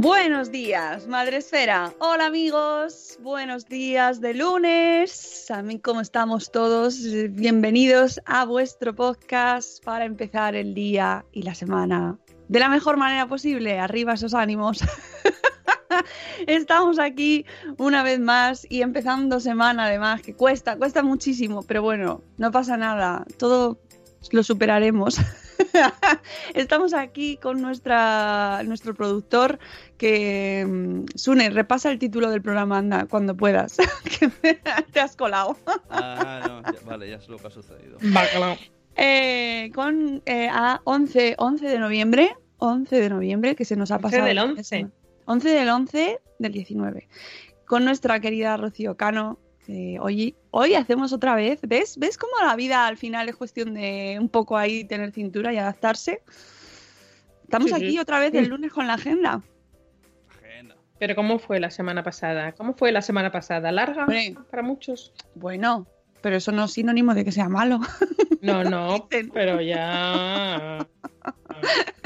Buenos días, Madre Esfera. Hola amigos, buenos días de lunes. A mí, ¿cómo estamos todos? Bienvenidos a vuestro podcast para empezar el día y la semana de la mejor manera posible. Arriba esos ánimos. Estamos aquí una vez más y empezando semana además, que cuesta, cuesta muchísimo, pero bueno, no pasa nada, todo lo superaremos. Estamos aquí con nuestra, nuestro productor que... mm, Sune, repasa el título del programa, anda, cuando puedas, que te has colado. Ah, no, ya- vale, ya es lo que ha sucedido. Eh, con eh, a 11, 11 de noviembre, 11 de noviembre, que se nos ha 11 pasado. del 11. 11 del 11 del 19. Con nuestra querida Rocío Cano. Que hoy, hoy hacemos otra vez. ¿Ves? ¿Ves cómo la vida al final es cuestión de un poco ahí tener cintura y adaptarse? Estamos Sí, aquí sí. otra vez el lunes con la agenda. Agenda. Pero ¿cómo fue la semana pasada? ¿Cómo fue la semana pasada? ¿Larga Hombre. para muchos? Bueno, pero eso no es sinónimo de que sea malo. No, no, pero ya...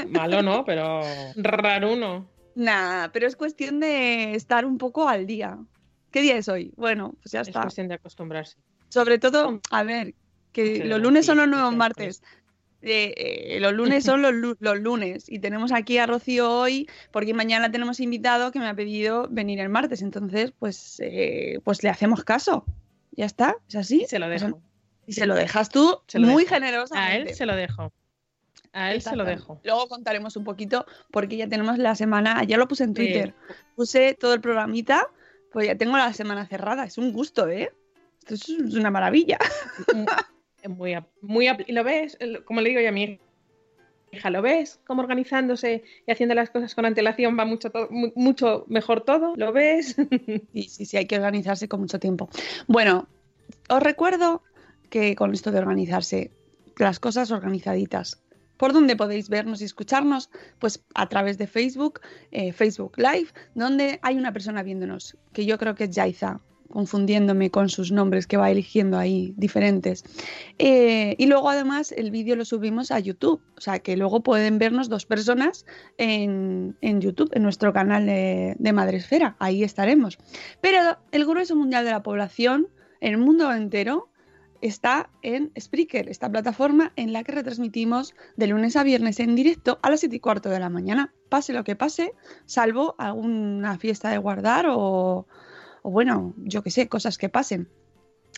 Malo no, pero raruno. Nada, pero es cuestión de estar un poco al día. ¿Qué día es hoy? Bueno, pues ya Es está. cuestión de acostumbrarse. Sobre todo, a ver, que Sí, los lunes son los nuevos sí, martes. Eh, eh, los lunes son los, lu- los lunes y tenemos aquí a Rocío hoy porque mañana tenemos invitado que me ha pedido venir el martes. Entonces, pues, eh, pues le hacemos caso. Ya está, es así. Se lo dejo. Y se lo dejas tú Se lo muy generosamente. A él se lo dejo. A él se lo dejo. Luego contaremos un poquito porque ya tenemos la semana, ayer lo puse en. Twitter, puse todo el programita, pues ya tengo la semana cerrada. Es un gusto, ¿eh? Esto es una maravilla. Muy, muy lo ves, como le digo yo a mi hija, ¿lo ves? Cómo organizándose y haciendo las cosas con antelación va mucho, to- mu- mucho mejor todo. ¿Lo ves? Sí, sí, sí, hay que organizarse con mucho tiempo. Bueno, os recuerdo que con esto de organizarse, las cosas organizaditas. ¿Por dónde podéis vernos y escucharnos? Pues a través de Facebook, eh, Facebook Live, donde hay una persona viéndonos, que yo creo que es Yaiza, confundiéndome con sus nombres que va eligiendo ahí diferentes. Eh, y luego además el vídeo lo subimos a YouTube, o sea que luego pueden vernos dos personas en, en YouTube, en nuestro canal de, de Madresfera, ahí estaremos. Pero el grueso mundial de la población, el mundo entero, está en Spreaker, esta plataforma en la que retransmitimos de lunes a viernes en directo a las 7 y cuarto de la mañana. Pase lo que pase, salvo alguna fiesta de guardar o, o bueno, yo que sé, cosas que pasen.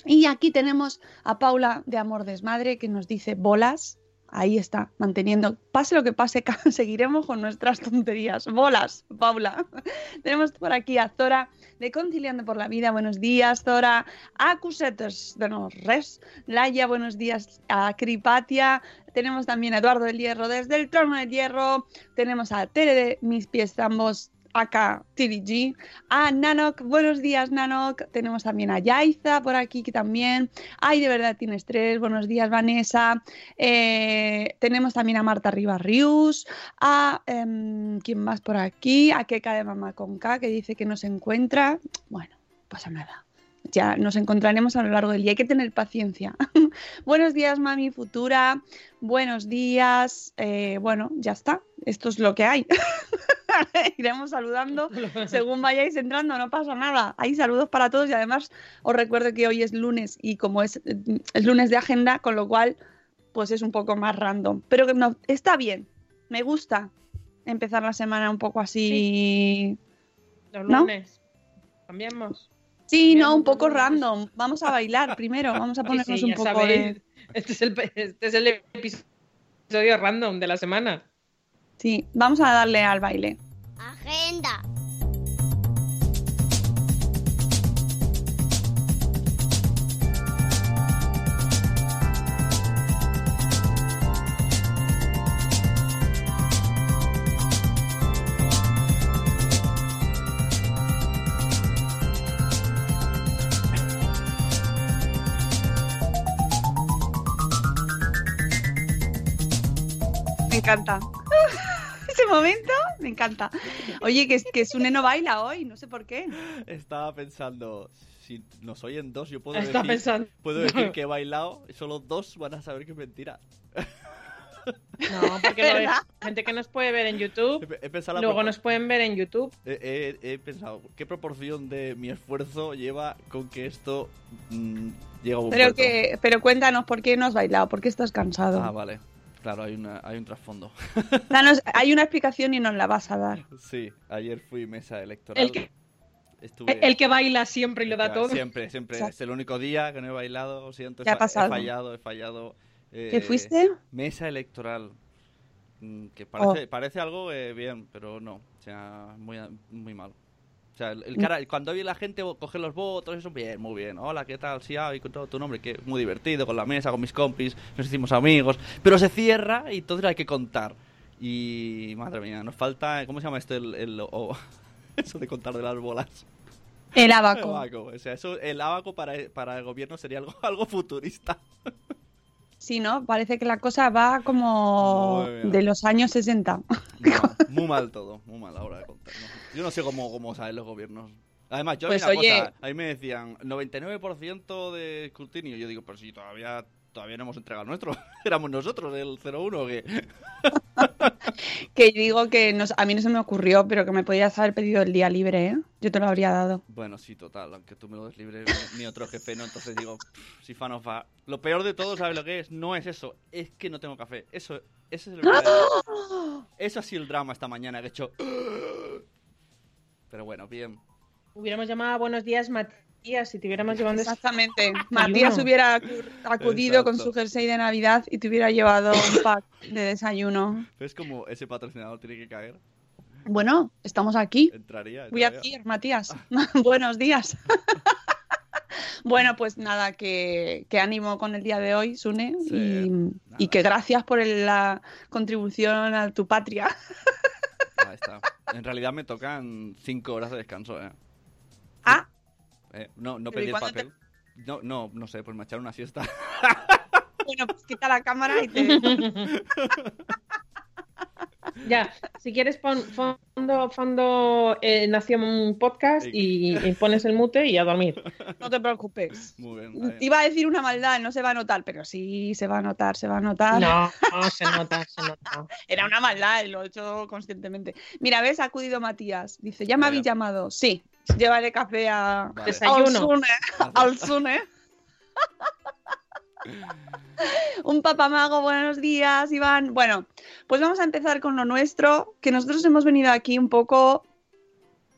Y aquí tenemos a Paula de Amor Desmadre que nos dice bolas. Ahí está, manteniendo, pase lo que pase, seguiremos con nuestras tonterías. Bolas, Paula. Tenemos por aquí a Zora de Conciliando por la Vida, buenos días, Zora. A Cusetes de nos res. Laia, buenos días. A Cripatia. Tenemos también a Eduardo del Hierro desde el Trono del Hierro. Tenemos a Tere de Mis Pies Ambos acá TDG, a Nanok, buenos días Nanok, tenemos también a Yaiza por aquí que también, ay de verdad tienes tres, buenos días Vanessa, Eh, tenemos también a Marta Rivas Rius, a em, quién más por aquí, a Keka de Mamá con K que dice que no se encuentra, bueno, pasa nada. Ya nos encontraremos a lo largo del día. Hay que tener paciencia. Buenos días, mami futura. Buenos días. Eh, bueno, ya está. Esto es lo que hay. Iremos saludando según vayáis entrando, no pasa nada. Hay saludos para todos y además os recuerdo que hoy es lunes y como es, es lunes de agenda, con lo cual pues es un poco más random. Pero que no, está bien, me gusta empezar la semana un poco así. Los ¿No? lunes. Cambiamos. Sí, no, un poco random. Vamos a bailar primero, vamos a ponernos sí, un poco sabéis. de... Este es, el, este es el episodio random de la semana. Sí, vamos a darle al baile. Agenda. Encanta. Ese momento me encanta. Oye, que, que Sune no baila hoy, no sé por qué. Estaba pensando, si nos oyen dos, yo puedo Está decir, pensando. puedo decir que he bailado y solo dos van a saber que es mentira. No, porque lo de- gente que nos puede ver en YouTube, He, he pensado la luego nos pueden ver en YouTube. he, he- he pensado, ¿qué proporción de mi esfuerzo lleva con que esto mm, llegue a buen Pero puerto? que, pero cuéntanos por qué no has bailado, por qué estás cansado. Ah, vale. Claro, hay, una, hay un trasfondo. Danos- hay una explicación y nos la vas a dar. Sí, ayer fui mesa electoral. El que, Estuve... el que baila siempre y lo da todo. Siempre, siempre. Exacto. Es el único día que no he bailado. Siento, he, ¿Qué ha fa- he pasado? fallado, he fallado. Eh, ¿Qué fuiste? Mesa electoral. Mm, Que Oh. parece, parece algo eh, bien, pero no. O sea, muy, muy mal. O sea, el, el cara, cuando vi la gente coger los votos, eso bien, muy bien. Hola, ¿qué tal? Sí, ah, y con todo tu nombre, que muy divertido, con la mesa, con mis compis, nos hicimos amigos. Pero se cierra y entonces hay que contar. Y madre mía, nos falta, ¿cómo se llama esto? El, el- eso de contar de las bolas. El El abaco. abaco. O sea, eso, el abaco para, para el gobierno sería algo, algo futurista. Sí, ¿no? Parece que la cosa va como de los años 60. Muy mal, muy mal todo, muy mal ahora de contar. ¿no? Yo no sé cómo, cómo saben los gobiernos. Además, yo Pues, vi una oye- cosa, ahí me decían 99% de escrutinio. Yo digo, pero si todavía todavía no hemos entregado el nuestro. Éramos nosotros el 01 o qué. Que digo que nos- a mí no se me ocurrió, pero que me podías haber pedido el día libre, ¿eh? Yo te lo habría dado. Bueno, sí, total, aunque tú me lo des libre, mi, otro jefe no, entonces digo, "Pff, si fan of fa". Lo peor de todo, ¿sabes lo que es? No es eso, es que no tengo café. Eso, ese es el verdadero- Eso ha sido el drama esta mañana que he hecho. Pero bueno, bien. Hubiéramos llamado a Buenos Días Matías si te hubiéramos llevado ese- Exactamente. Matías hubiera acu- acudido con Exacto. su jersey de Navidad y te hubiera llevado un pack de desayuno. ¿Ves como ese patrocinador tiene que caer? Bueno, estamos aquí. Entraría. Voy a entraría. decir, Matías. Buenos días. bueno, pues nada, que, que ánimo con el día de hoy, Sune. Sí, y, y que gracias por el- la contribución a tu patria. Ahí está. En realidad me tocan cinco horas de descanso, ¿eh? Ah, Eh, no, no Pero ¿y pedí el te- papel. No, no, no sé, pues me echaron una siesta. bueno, pues quita la cámara y te... Ya, si quieres pon fondo, fondo eh, Nación Podcast y, y pones el mute y a dormir. No te preocupes. Muy bien. está bien. Iba a decir una maldad, no se va a notar, pero sí se va a notar, se va a notar. No, no, se nota, se nota. Era una maldad, y lo he hecho conscientemente. Mira, ves, ha acudido Matías. Dice, ¿ya me habéis llamado? Sí. Llévale café a... Vale. Desayuno. al Sune. Al Sune. Un papamago, buenos días, Iván. Bueno, pues vamos a empezar con lo nuestro, que nosotros hemos venido aquí un poco,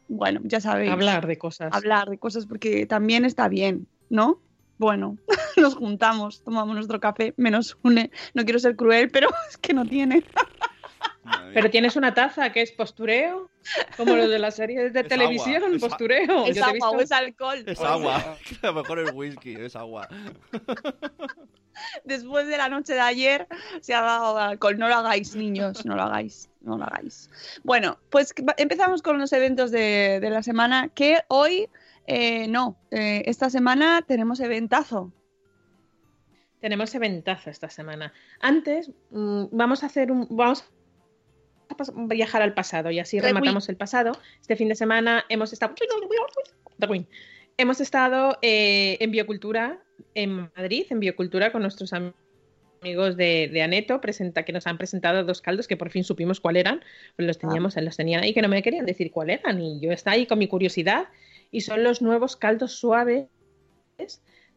bueno, ya sabéis, Hablar de cosas. hablar de cosas porque también está bien, ¿no? bueno, nos juntamos, tomamos nuestro café, menos une. No quiero ser cruel, pero es que no tiene. Pero tienes una taza que es postureo, como lo de las series de Es televisión, agua, postureo. Es Yo te he agua o es alcohol. Es agua. A lo mejor es whisky, es agua. Después de la noche de ayer se ha dado alcohol. No lo hagáis, niños, no lo hagáis, no lo hagáis. Bueno, pues empezamos con los eventos de, de la semana, que hoy, eh, no, eh, esta semana tenemos eventazo. Tenemos eventazo esta semana. Antes, mm, vamos a hacer un. Vamos a viajar al pasado y así rematamos el pasado. Este fin de semana hemos estado. Hemos estado eh, en Biocultura en Madrid, en Biocultura, con nuestros am- amigos de, de Aneto, presenta, que nos han presentado dos caldos que por fin supimos cuál eran. Pues los teníamos, los tenían ahí que no me querían decir cuál eran. Y yo estaba ahí con mi curiosidad. Y son los nuevos caldos suaves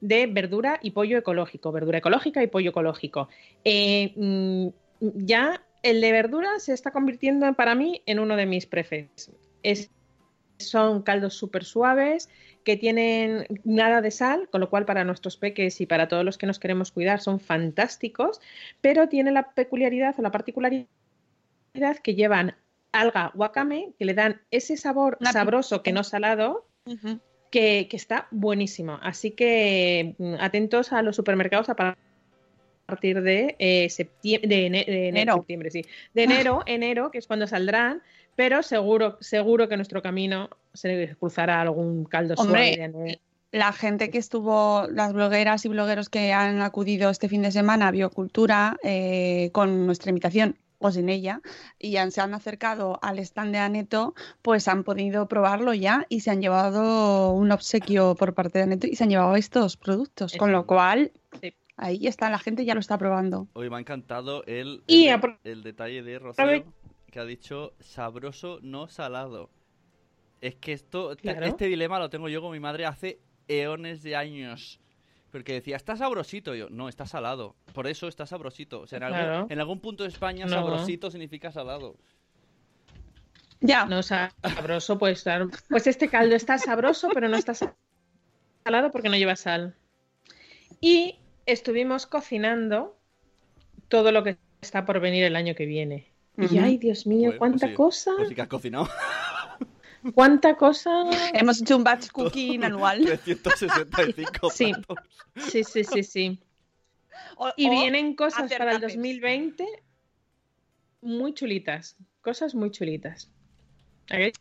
de verdura y pollo ecológico, verdura ecológica y pollo ecológico. Eh, mm, ya el de verdura se está convirtiendo para mí en uno de mis preferidos. Es- son caldos súper suaves que tienen nada de sal, con lo cual para nuestros peques y para todos los que nos queremos cuidar son fantásticos, pero tiene la peculiaridad o la particularidad que llevan alga wakame, que le dan ese sabor Una sabroso que no salado, que, que está buenísimo. Así que mm, atentos a los supermercados a partir de eh, septiembre, de, ene- de ene- Enero. septiembre, sí. De enero, enero, que es cuando saldrán, pero seguro, seguro que nuestro camino se cruzará algún caldo Hombre, suave. La gente que estuvo, las blogueras y blogueros que han acudido este fin de semana a Biocultura eh, con nuestra invitación o sin ella y han, se han acercado al stand de Aneto, pues han podido probarlo ya y se han llevado un obsequio por parte de Aneto y se han llevado estos productos, con lo cual Sí. Ahí está, la gente ya lo está probando. Hoy me ha encantado el, Y el, apro- el detalle de Rocío que ha dicho sabroso, no salado. Es que esto, Claro. este dilema lo tengo yo con mi madre hace eones de años. Porque decía, está sabrosito. Y yo, no, está salado. Por eso está sabrosito. O sea, en, algún, Claro. en algún punto de España, No. sabrosito significa salado. Ya, No sa- sabroso, pues estar. Pues este caldo está sabroso, pero no está salado porque no lleva sal. Y estuvimos cocinando todo lo que está por venir el año que viene. Y ay, Dios mío, Pues- cuánta pues sí, cosa, Pues sí que has cocinado. cuánta cosa. hemos hecho un batch cooking anual. 365 Sí. platos. Sí, sí, sí, sí. O- Y o vienen cosas para el tuppers. 2020 muy chulitas, cosas muy chulitas. ¿A que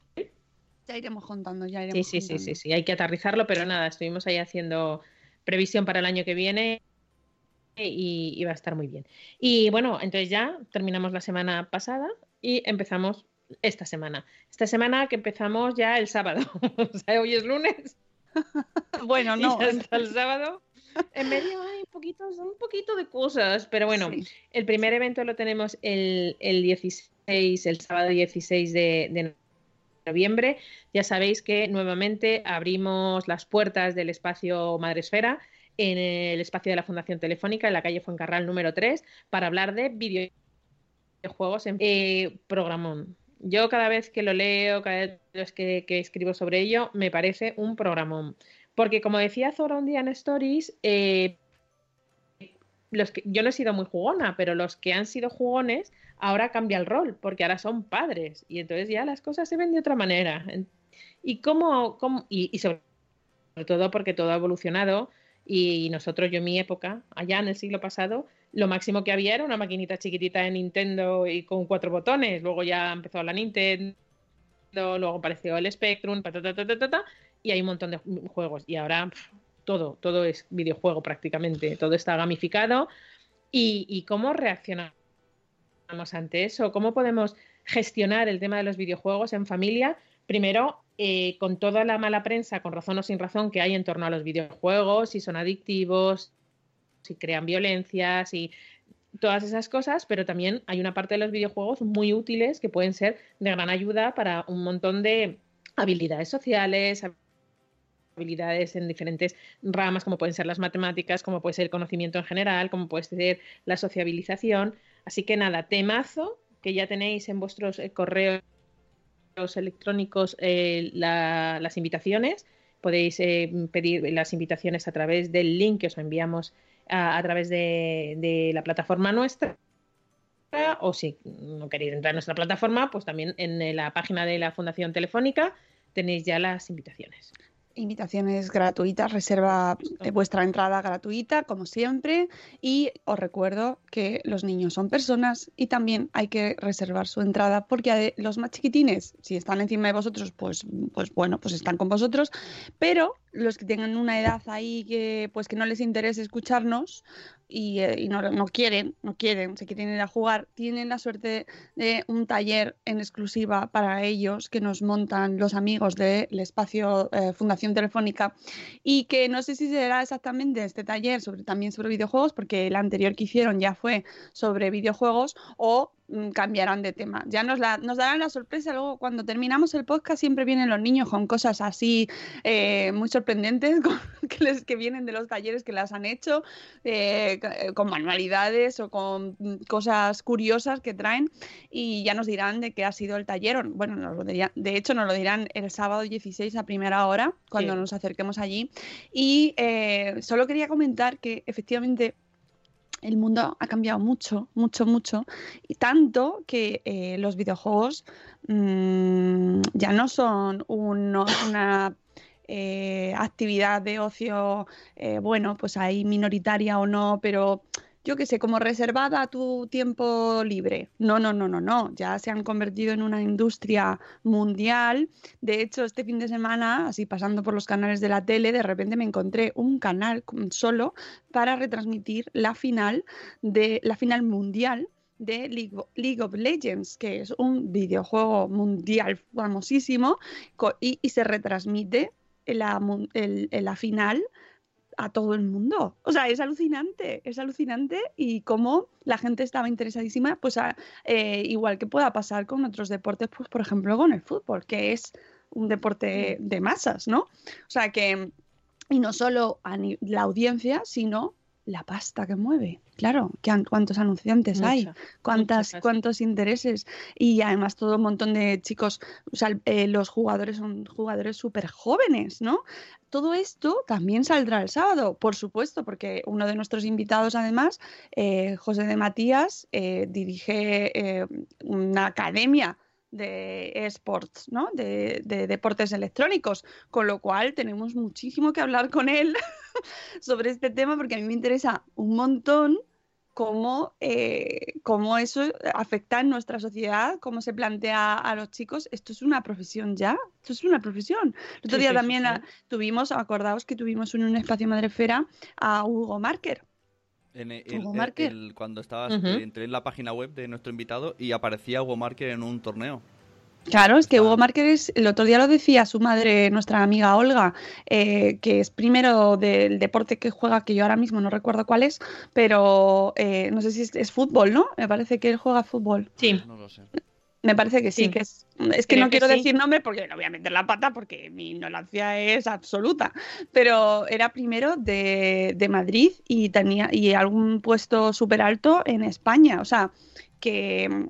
Ya iremos contando, ya Sí, iremos sí, sí, contando. sí, sí, hay que aterrizarlo, pero nada, estuvimos ahí haciendo previsión para el año que viene y, y va a estar muy bien. Y bueno, entonces ya terminamos la semana pasada y empezamos esta semana. Esta semana que empezamos ya el sábado. o sea, hoy es lunes Bueno, no, hasta el sábado. En medio hay poquitos, un poquito de cosas, pero bueno, sí. el primer evento lo tenemos el, el 16, el sábado 16 de, de noviembre. Ya sabéis que nuevamente abrimos las puertas del espacio Madresfera en el espacio de la Fundación Telefónica en la calle Fuencarral número 3 para hablar de videojuegos en eh, programón. Yo cada vez que lo leo, cada vez que, escribo sobre ello, me parece un programón. Porque como decía Zora un día en Stories, eh, los que, yo no he sido muy jugona, pero los que han sido jugones ahora cambia el rol, porque ahora son padres y entonces ya las cosas se ven de otra manera. Y cómo, cómo- y sobre todo porque todo ha evolucionado y nosotros, yo en mi época, allá en el siglo pasado, lo máximo que había era una maquinita chiquitita de Nintendo y con cuatro botones. Luego ya empezó la Nintendo, luego apareció el Spectrum, y hay un montón de juegos. Y ahora todo, todo es videojuego prácticamente, todo está gamificado. ¿Y, y cómo reaccionamos ante eso? ¿Cómo podemos gestionar el tema de los videojuegos en familia? Primero, eh, con toda la mala prensa, con razón o sin razón, que hay en torno a los videojuegos, si son adictivos, si crean violencia, si todas esas cosas, pero también hay una parte de los videojuegos muy útiles que pueden ser de gran ayuda para un montón de habilidades sociales, habilidades en diferentes ramas, como pueden ser las matemáticas, como puede ser el conocimiento en general, como puede ser la sociabilización. Así que nada, temazo que ya tenéis en vuestros eh, correos electrónicos eh, la- las invitaciones podéis eh, pedir las invitaciones a través del link que os enviamos a, través de, la plataforma nuestra o si no queréis entrar en nuestra plataforma, pues también en la página de la Fundación Telefónica tenéis ya las invitaciones. Invitaciones gratuitas, reserva de vuestra entrada gratuita, como siempre. Y os recuerdo que los niños son personas y también hay que reservar su entrada porque los más chiquitines, si están encima de vosotros, pues, pues bueno, pues están con vosotros. Pero los que tengan una edad ahí que pues que no les interese escucharnos y, eh, y no, no, quieren, no quieren, se quieren ir a jugar, tienen la suerte de un taller en exclusiva para ellos que nos montan los amigos del espacio eh, Fundación Telefónica. Y que no sé si será exactamente este taller sobre también sobre videojuegos porque el anterior que hicieron ya fue sobre videojuegos o cambiarán de tema. Ya nos, la, nos darán la sorpresa. Luego, cuando terminamos el podcast, siempre vienen los niños con cosas así eh, muy sorprendentes que, les, que vienen de los talleres que las han hecho, eh, eh, con manualidades o con mm, cosas curiosas que traen. Y ya nos dirán de qué ha sido el taller. Bueno, nos lo dirían, de hecho, nos lo dirán el sábado 16 a primera hora, cuando sí. nos acerquemos allí. Y solo quería comentar que efectivamente el mundo ha cambiado mucho, mucho, mucho, y tanto que eh, los videojuegos mmm, ya no son un, una eh, actividad de ocio, eh, bueno, pues ahí minoritaria o no, pero yo qué sé, como reservada a tu tiempo libre. No, no, no, no, no. Ya se han convertido en una industria mundial. De hecho, este fin de semana, así pasando por los canales de la tele, de repente me encontré un canal solo para retransmitir la final de la final mundial de League, of Legends, que es un videojuego mundial famosísimo y, se retransmite la, el, la final a todo el mundo. O sea, es alucinante, es alucinante y cómo la gente estaba interesadísima, pues eh, igual que pueda pasar con otros deportes, pues por ejemplo con el fútbol, que es un deporte de masas, ¿no? O sea que, y no solo a la audiencia, sino la pasta que mueve. Claro, cuántos anunciantes Mucha, hay, cuántas, cuántos intereses y además todo un montón de chicos, o sea, eh, los jugadores son jugadores súper jóvenes, ¿no? Todo esto también saldrá el sábado, por supuesto, porque uno de nuestros invitados, además, eh, José de Matías, eh, dirige una academia de esports, ¿no? De, de, deportes electrónicos, con lo cual tenemos muchísimo que hablar con él sobre este tema porque a mí me interesa un montón cómo, eh, cómo eso afecta en nuestra sociedad, cómo se plantea a los chicos. Esto es una profesión ya, esto es una profesión. El otro sí, día sí, también sí, tuvimos, acordaos que tuvimos en un espacio Madrefera a Hugo Marker. En el, Hugo Marker. El, cuando estabas, uh -huh. entré en la página web de nuestro invitado y aparecía Hugo Marker en un torneo. Claro, es que Hugo Márquez, el otro día lo decía su madre, nuestra amiga Olga, eh, que es primero del deporte que juega, que yo ahora mismo no recuerdo cuál es, pero eh, no sé si es, es, fútbol, ¿no? Me parece que él juega fútbol. Sí. No lo sé. Me parece que sí, sí. que es. Es que Creo no quiero que sí. decir nombre porque no voy a meter la pata porque mi ignorancia es absoluta. Pero era primero de, de Madrid y tenía y algún puesto súper alto en España. O sea, que,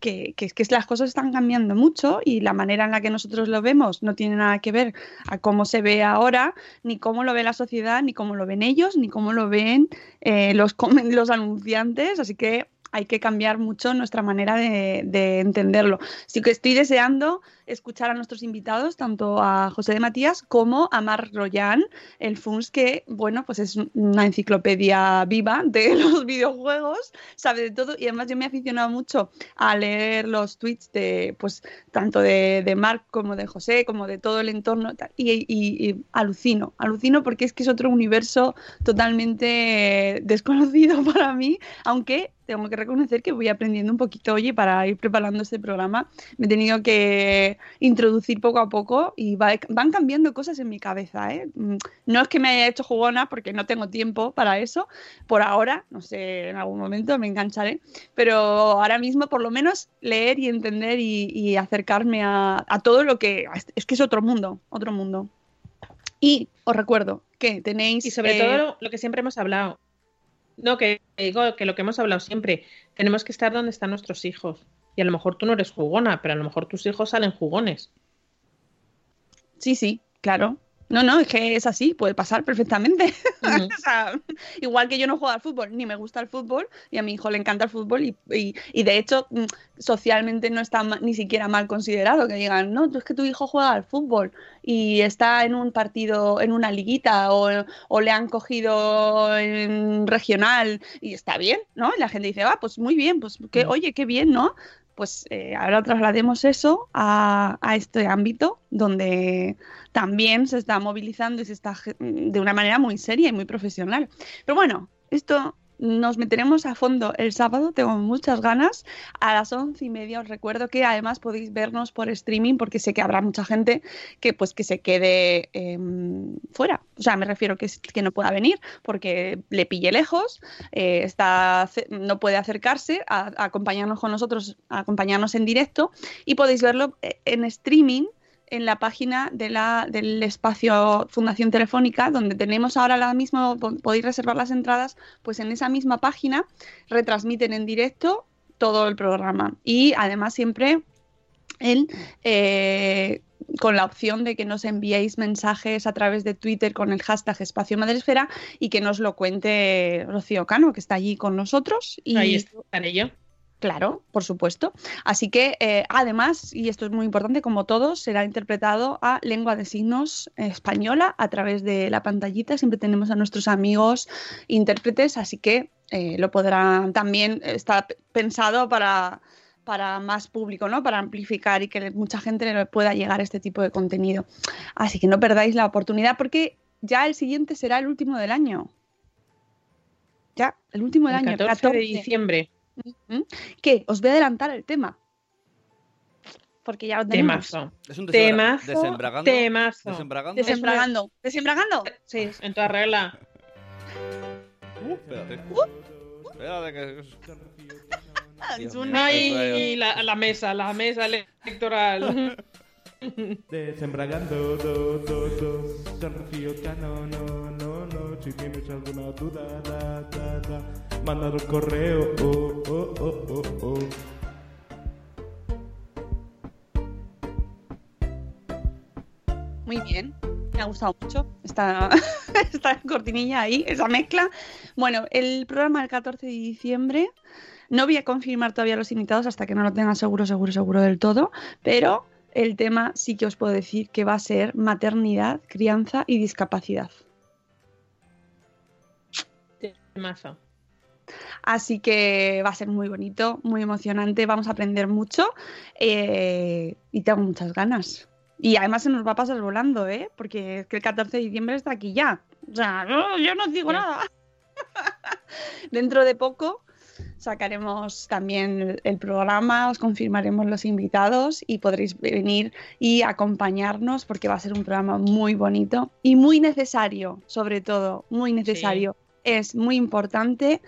que, que, que, las cosas están cambiando mucho y la manera en la que nosotros lo vemos no tiene nada que ver a cómo se ve ahora, ni cómo lo ve la sociedad, ni cómo lo ven ellos, ni cómo lo ven eh, los, los anunciantes. Así que hay que cambiar mucho nuestra manera de, de, entenderlo. Así que estoy deseando escuchar a nuestros invitados, tanto a José de Matías como a Marc Royan, el FUNS, que, bueno, pues es una enciclopedia viva de los videojuegos, sabe de todo, y además yo me he aficionado mucho a leer los tweets de, pues, tanto de, de Marc como de José, como de todo el entorno, y, alucino, alucino porque es que es otro universo totalmente desconocido para mí, aunque tengo que reconocer que voy aprendiendo un poquito, oye, para ir preparando este programa, me he tenido que introducir poco a poco y va, van cambiando cosas en mi cabeza. ¿eh? No es que me haya hecho jugona porque no tengo tiempo para eso, por ahora, no sé, en algún momento me engancharé, pero ahora mismo por lo menos leer y entender y, y acercarme a, a todo lo que... Es que es otro mundo, otro mundo. Y os recuerdo que tenéis... Y sobre eh, todo lo que siempre hemos hablado, no, que digo que lo que hemos hablado siempre, tenemos que estar donde están nuestros hijos. Y a lo mejor tú no eres jugona, pero a lo mejor tus hijos salen jugones. Sí, sí, claro. No, no, es que es así, puede pasar perfectamente. O sea, igual que yo no juego al fútbol, ni me gusta el fútbol, y a mi hijo le encanta el fútbol, y, y- y de hecho, mm, socialmente no está ni siquiera mal considerado que digan, no, es que tu hijo juega al fútbol y está en un partido, en una liguita, o, o le han cogido en regional, y está bien, ¿no? Y la gente dice, ah, pues muy bien, pues que, oye, qué bien, ¿no? Pues eh, ahora traslademos eso a, a este ámbito donde también se está movilizando y se está de una manera muy seria y muy profesional. Pero bueno, esto nos meteremos a fondo el sábado, tengo muchas ganas. A las once y media os recuerdo que además podéis vernos por streaming porque sé que habrá mucha gente que pues que se quede em, fuera. O sea, me refiero que, que no pueda venir porque le pille lejos, eh, está, no puede acercarse a, a acompañarnos con nosotros, a acompañarnos en directo y podéis verlo eh, en streaming en la página de la, del espacio Fundación Telefónica, donde tenemos ahora la misma, po- podéis reservar las entradas, pues en esa misma página retransmiten en directo todo el programa. Y además siempre eh, con la opción de que nos enviéis mensajes a través de Twitter con el hashtag Espacio Madresfera y que nos lo cuente Rocío Cano, que está allí con nosotros. Y, Ahí estaré. Claro, por supuesto. Así que, eh, además, y esto es muy importante, como todos, será interpretado a lengua de signos española a través de la pantallita. Siempre tenemos a nuestros amigos intérpretes, así que eh, lo podrán también, está pensado para, para más público, ¿no? Para amplificar y que mucha gente le pueda llegar este tipo de contenido. Así que no perdáis la oportunidad porque ya el siguiente será el último del año. Ya, el último del El año. 14 de diciembre. ¿Qué? Os voy a adelantar el tema. Porque ya lo tenemos. Temazo. Es un desembra- Temazo. desembragando. Temazo. Desembragando. Desembragando. ¿Desembragando? Sí, en toda regla. Uh, espérate. Espérate que... Es Dios un- mío. Ay, la, la mesa, la mesa electoral. Desembragando, do, do, do, Rocío Cano, no, si tienes alguna duda, da, correo, oh, oh, oh. Muy bien. Me ha gustado mucho esta, esta cortinilla ahí, esa mezcla. Bueno, el programa del 14 de diciembre. No voy a confirmar todavía los invitados hasta que no lo tenga seguro, seguro, seguro del todo. Pero el tema sí que os puedo decir que va a ser maternidad, crianza y discapacidad. Así que va a ser muy bonito, muy emocionante, vamos a aprender mucho eh, y tengo muchas ganas. Y además se nos va a pasar volando, ¿eh? Porque es que el 14 de diciembre está aquí ya. O sea, no, yo no digo Sí. nada. Dentro de poco sacaremos también el, el programa, os confirmaremos los invitados y podréis venir y acompañarnos porque va a ser un programa muy bonito y muy necesario, sobre todo, muy necesario. Es muy importante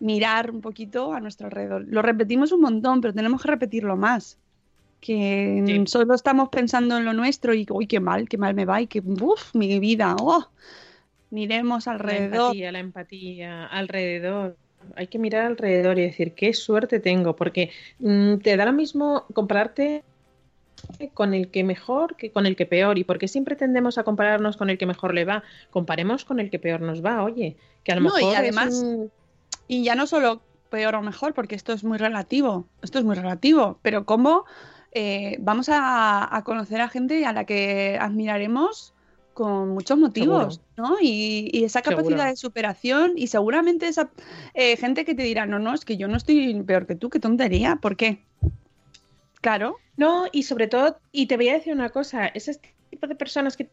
mirar un poquito a nuestro alrededor. Lo repetimos un montón, pero tenemos que repetirlo más. Que Sí. solo estamos pensando en lo nuestro y, uy, qué mal, qué mal me va y que, uff, mi vida, oh. Miremos La alrededor. empatía, la empatía, alrededor. Hay que mirar alrededor y decir qué suerte tengo, porque mm, te da lo mismo compararte con el que mejor que con el que peor. ¿Y porque siempre tendemos a compararnos con el que mejor le va? Comparemos con el que peor nos va, oye, que a lo No, y mejor es además- un- Y ya no solo peor o mejor, porque esto es muy relativo, esto es muy relativo, pero cómo eh, vamos a, a conocer a gente a la que admiraremos con muchos motivos, ¿no? Y, y esa capacidad Seguro. de superación y seguramente esa eh, gente que te dirá, no, no, es que yo no estoy peor que tú, qué tontería, ¿por qué? Claro, No, y sobre todo, y te voy a decir una cosa, ese tipo de personas que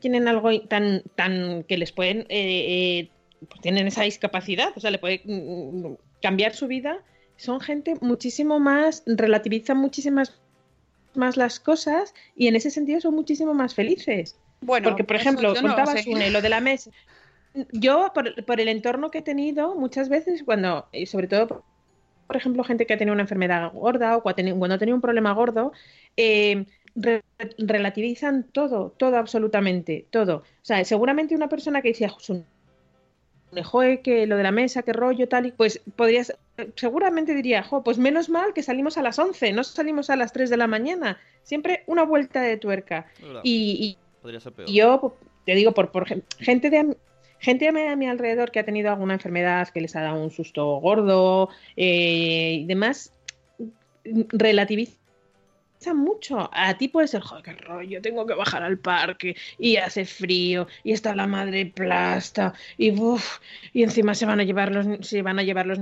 tienen algo tan, tan que les pueden, eh, eh, pues tienen esa discapacidad, o sea, le puede mm, cambiar su vida, son gente muchísimo más, relativizan muchísimas más las cosas y en ese sentido son muchísimo más felices. bueno, Porque, por ejemplo, no contabas sé. Lo de la mesa. Yo, por, por el entorno que he tenido, muchas veces, cuando, y sobre todo, por ejemplo, gente que ha tenido una enfermedad gorda o cuando ha tenido, un problema gordo, eh, re- relativizan todo, todo absolutamente, todo. O sea, seguramente una persona que decía, "Josu, joe, que lo de la mesa, que rollo, tal, y pues podrías, seguramente diría, jo, pues menos mal que salimos a las 11, no salimos a las 3 de la mañana. Siempre una vuelta de tuerca. Hola. Y, Podría ser peor. Yo te digo, por, por gen- gente de gente a mi, alrededor que ha tenido alguna enfermedad que les ha dado un susto gordo eh, y demás, relativiza mucho. A ti puede ser, joder, qué rollo, tengo que bajar al parque y hace frío y está la madre plasta y uf, y encima se van a llevar los se van a llevar los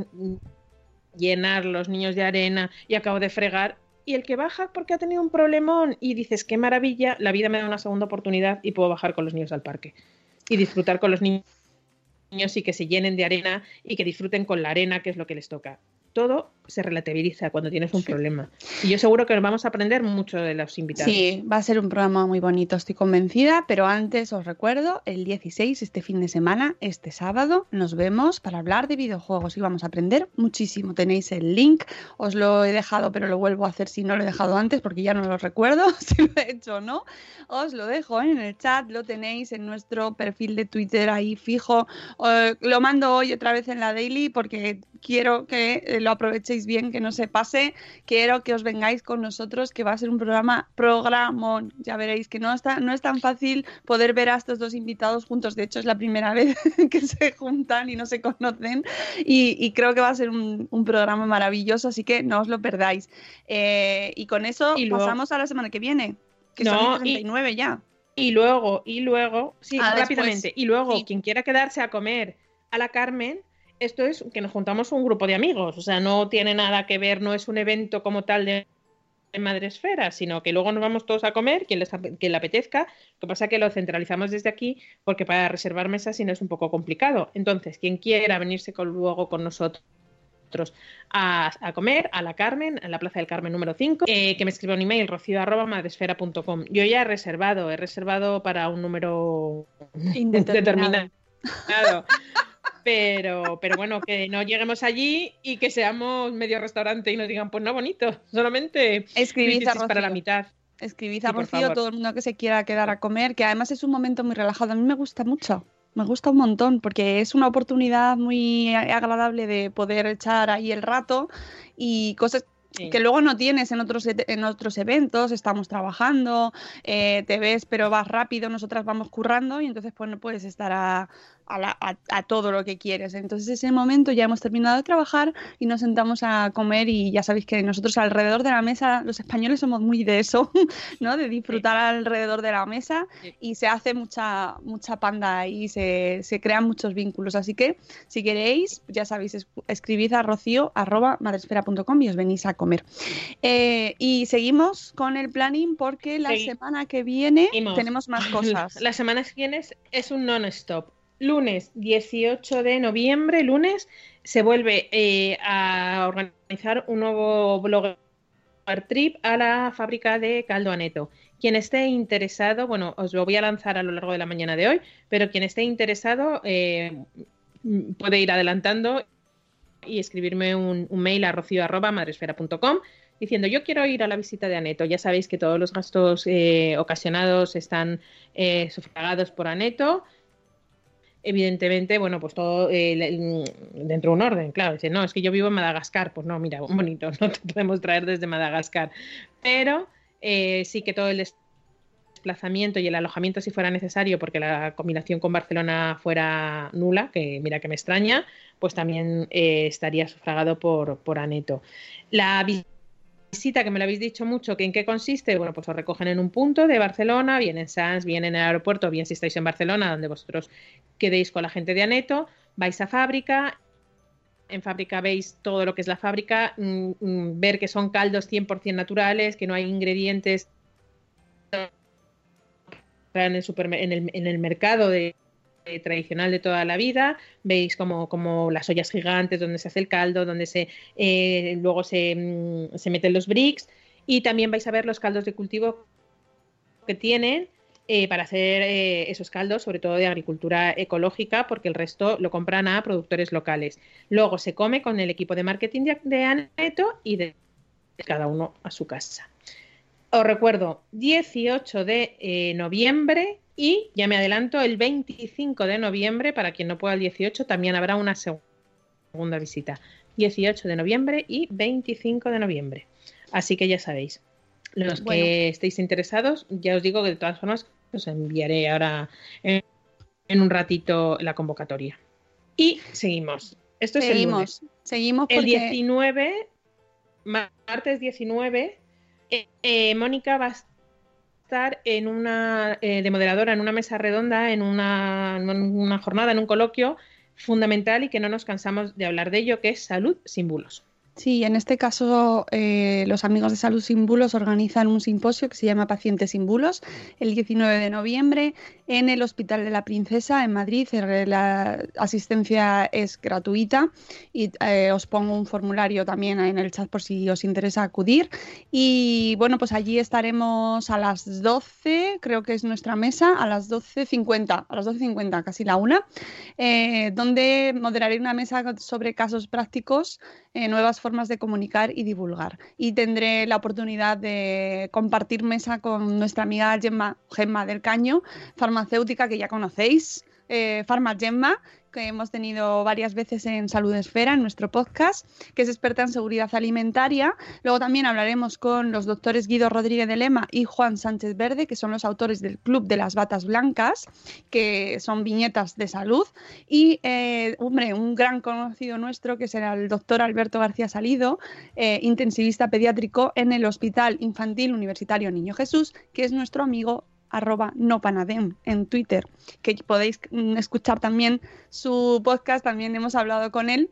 llenar los niños de arena y acabo de fregar y el que baja porque ha tenido un problemón y dices, qué maravilla, la vida me da una segunda oportunidad y puedo bajar con los niños al parque y disfrutar con los ni- niños y que se llenen de arena y que disfruten con la arena, que es lo que les toca. Todo se relativiza cuando tienes un problema. Y yo seguro que vamos a aprender mucho de los invitados. Sí, va a ser un programa muy bonito, estoy convencida, pero antes os recuerdo, el 16, este fin de semana, este sábado, nos vemos para hablar de videojuegos y vamos a aprender muchísimo. Tenéis el link, os lo he dejado, pero lo vuelvo a hacer si no lo he dejado antes porque ya no lo recuerdo si lo he hecho o no. Os lo dejo en el chat, lo tenéis en nuestro perfil de Twitter ahí fijo. Eh, lo mando hoy otra vez en la daily porque quiero que lo aprovechéis bien, que no se pase. Quiero que os vengáis con nosotros, que va a ser un programa programón. Ya veréis que no, está, no es tan fácil poder ver a estos dos invitados juntos. De hecho, es la primera vez que se juntan y no se conocen. Y, y creo que va a ser un, un programa maravilloso, así que no os lo perdáis. Eh, y con eso Y luego- pasamos a la semana que viene, que No, son y- 39 ya. Y luego, y luego, sí, Ah, rápidamente, después. y luego, Sí. quien quiera quedarse a comer a la Carmen, esto es que nos juntamos un grupo de amigos, o sea, no tiene nada que ver, no es un evento como tal de Madresfera, sino que luego nos vamos todos a comer, quien, les, quien le apetezca. Lo que pasa es que lo centralizamos desde aquí, porque para reservar mesas si no es un poco complicado. Entonces, quien quiera venirse con, luego con nosotros a, a comer a la Carmen, en la Plaza del Carmen número 5, eh, que me escriba un email, rocío arroba madresfera.com. Yo ya he reservado, he reservado para un número Indeterminado. Pero, pero bueno, que no lleguemos allí y que seamos medio restaurante y nos digan, pues no bonito, solamente 16 para la mitad. Escribid a Sí, Rocío, todo el mundo que se quiera quedar a comer, que además es un momento muy relajado. A mí me gusta mucho, me gusta un montón, porque es una oportunidad muy agradable de poder echar ahí el rato y cosas Sí. que luego no tienes en otros, e- en otros eventos, estamos trabajando, eh, te ves pero vas rápido, nosotras vamos currando y entonces pues no puedes estar a, a la- a- a todo lo que quieres. Entonces ese momento ya hemos terminado de trabajar y nos sentamos a comer y ya sabéis que nosotros alrededor de la mesa, los españoles somos muy de eso, ¿no? De disfrutar alrededor de la mesa Sí. y se hace mucha, mucha panda y se, se crean muchos vínculos. Así que si queréis, ya sabéis, es- escribid a rocío arroba madresfera.com y os venís a comer. Eh, y seguimos con el planning porque la Segui- semana que viene Seguimos. tenemos más cosas. La semana que viene es un non-stop. Lunes 18 de noviembre, lunes, se vuelve eh, a organizar un nuevo blogger trip a la fábrica de Caldo Aneto. Quien esté interesado, bueno, os lo voy a lanzar a lo largo de la mañana de hoy, pero quien esté interesado eh, puede ir adelantando y escribirme un, mail a rocio.madresfera.com diciendo yo quiero ir a la visita de Aneto. Ya sabéis que todos los gastos eh, ocasionados están eh, sufragados por Aneto. Evidentemente, bueno, pues todo eh, el- dentro de un orden, claro. Dice, no, es que yo vivo en Madagascar. Pues no, mira, bonito, no te podemos traer desde Madagascar. Pero eh, sí que todo el desplazamiento y el alojamiento, si fuera necesario, porque la combinación con Barcelona fuera nula, que mira que me extraña, pues también eh, estaría sufragado por, por Aneto. La visita, que me lo habéis dicho mucho, que en qué consiste, bueno, pues os recogen en un punto de Barcelona, bien en Sans, bien en el aeropuerto, bien si estáis en Barcelona, donde vosotros quedéis con la gente de Aneto, vais a fábrica, en fábrica veis todo lo que es la fábrica, mm, mm, ver que son caldos 100% naturales, que no hay ingredientes en el, en el, en el mercado de, de tradicional de toda la vida, veis como, como las ollas gigantes donde se hace el caldo, donde se eh, luego se, mm, se meten los bricks y también vais a ver los caldos de cultivo que tienen eh, para hacer eh, esos caldos, sobre todo de agricultura ecológica, porque el resto lo compran a productores locales. Luego se come con el equipo de marketing de, de Aneto y de cada uno a su casa. Os recuerdo, 18 de eh, noviembre y, ya me adelanto, el 25 de noviembre, para quien no pueda el 18, también habrá una seg- segunda visita. 18 de noviembre y 25 de noviembre. Así que ya sabéis. Los Bueno. que estéis interesados, ya os digo que de todas formas, Os enviaré ahora en, en un ratito la convocatoria. Y seguimos. Esto es el seguimos, lunes. seguimos El porque 19, martes 19, eh, eh, Mónica va a estar en una eh, de moderadora en una mesa redonda, en una, una jornada, en un coloquio fundamental y que no nos cansamos de hablar de ello, que es salud sin bulos. Sí, en este caso eh, los amigos de Salud Sin Bulos organizan un simposio que se llama Pacientes sin Bulos el 19 de noviembre en el Hospital de la Princesa en Madrid. La asistencia es gratuita y eh, os pongo un formulario también en el chat por si os interesa acudir. Y bueno, pues allí estaremos a las 12, creo que es nuestra mesa, a las 12.50, a las 12.50, casi la una, eh, donde moderaré una mesa sobre casos prácticos nuevas formas de comunicar y divulgar. Y tendré la oportunidad de compartir mesa con nuestra amiga Gemma, Gemma del Caño, farmacéutica que ya conocéis, eh, Gemma, que hemos tenido varias veces en Salud Esfera, en nuestro podcast, que es experta en seguridad alimentaria. Luego también hablaremos con los doctores Guido Rodríguez de Lema y Juan Sánchez Verde, que son los autores del Club de las Batas Blancas, que son viñetas de salud. Y, eh, hombre, un gran conocido nuestro, que será el doctor Alberto García Salido, eh, intensivista pediátrico en el Hospital Infantil Universitario Niño Jesús, que es nuestro amigo arroba nopanadem en Twitter, que podéis mm, escuchar también su podcast, también hemos hablado con él.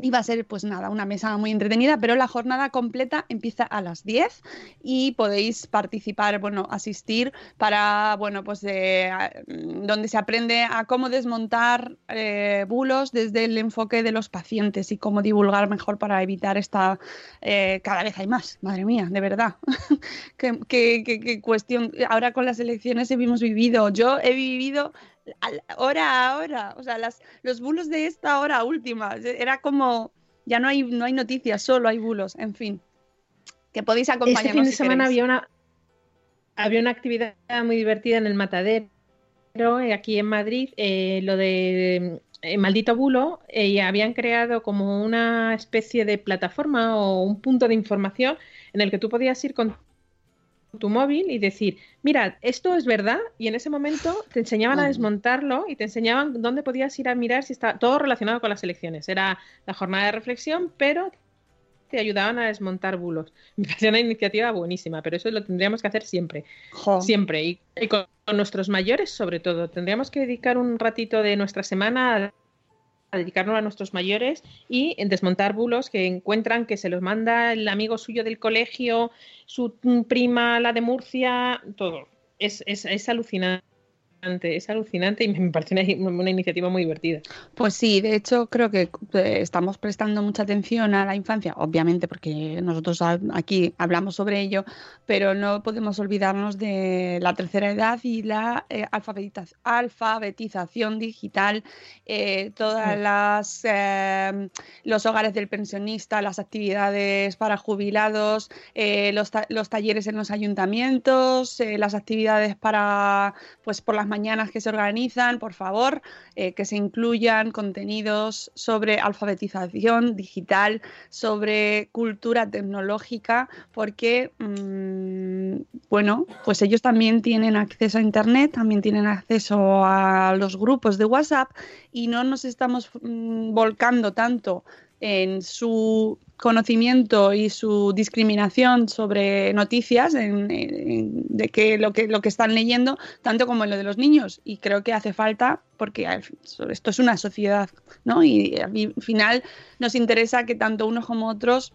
Y va a ser, pues nada, una mesa muy entretenida, pero la jornada completa empieza a las 10 y podéis participar, bueno, asistir para, bueno, pues a- mm, donde se aprende a cómo desmontar eh, bulos desde el enfoque de los pacientes y cómo divulgar mejor para evitar esta, eh, cada vez hay más, madre mía, de verdad. qué, cuestión. Ahora con las elecciones hemos vivido, yo he vivido hora a hora, o sea, las, los bulos de esta hora última, era como, ya no hay, no hay noticias, solo hay bulos, en fin. Que podéis acompañarnos Este fin de si semana queréis. había una, había una actividad muy divertida en el matadero eh, aquí en Madrid, eh, lo de eh, Maldito Bulo, eh, y habían creado como una especie de plataforma o un punto de información en el que tú podías ir con tu móvil y decir, mira, esto es verdad, y en ese momento te enseñaban a desmontarlo y te enseñaban dónde podías ir a mirar si está todo relacionado con las elecciones. Era la jornada de reflexión, pero te ayudaban a desmontar bulos. Me parecía una iniciativa buenísima, pero eso lo tendríamos que hacer siempre, Jo. siempre. Y, y con, con nuestros mayores, sobre todo. Tendríamos que dedicar un ratito de nuestra semana a, dedicarnos a nuestros mayores y en desmontar bulos que encuentran que se los manda el amigo suyo del colegio, su prima, la de Murcia, todo. Es, es, es alucinante. Es alucinante y me parece una, una iniciativa muy divertida. Pues sí, de hecho creo que eh, estamos prestando mucha atención a la infancia, obviamente porque nosotros aquí hablamos sobre ello, pero no podemos olvidarnos de la tercera edad y la eh, alfabetiza- alfabetización digital, eh, todas las eh, los hogares del pensionista, las actividades para jubilados, eh, los, ta- los talleres en los ayuntamientos, las actividades para pues por las mañanas que se organizan, por favor, eh, que se incluyan contenidos sobre alfabetización digital, sobre cultura tecnológica, porque, mm, bueno, pues ellos también tienen acceso a Internet, también tienen acceso a los grupos de WhatsApp y no nos estamos mm, volcando tanto en su conocimiento y su discriminación sobre noticias en- de que lo que lo que están leyendo tanto como en lo de los niños. Y creo que hace falta porque esto es una sociedad no y al fi- final nos interesa que tanto unos como otros